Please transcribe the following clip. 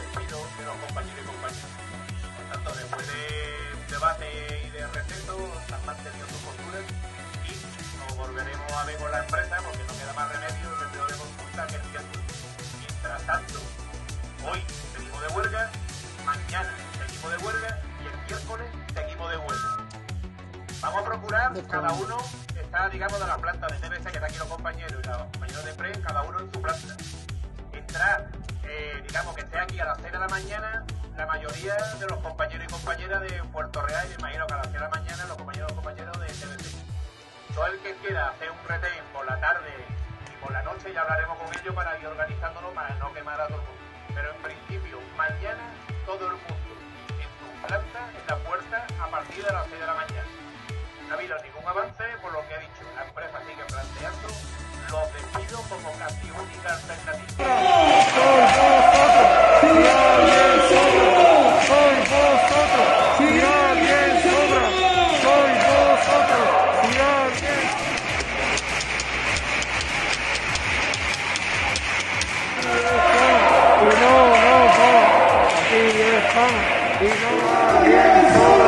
despidos de los compañeros y compañeras. Tanto, después de debate y de receso, están manteniendo su postura y nos volveremos a ver con la empresa porque no queda más remedio el periodo de consulta que el miércoles. Mientras tanto, hoy seguimos de huelga, mañana seguimos de huelga y el miércoles seguimos de huelga. Vamos a procurar cada uno está, digamos, de la planta de TBC, que está aquí los compañeros mañana, la mayoría de los compañeros y compañeras de Puerto Real, me imagino que a las 6 de la mañana los compañeros y compañeros de TBC. Todo el que quiera hacer un retén por la tarde y por la noche, ya hablaremos con ellos para ir organizándolo para no quemar a todo el mundo. Pero en principio, mañana todo el mundo en su planta, en la puerta, a partir de las 6 de la mañana no ha habido ningún avance, por lo que he dicho, la empresa sigue planteando los despidos como casi única alternativa. No, no, no. Y no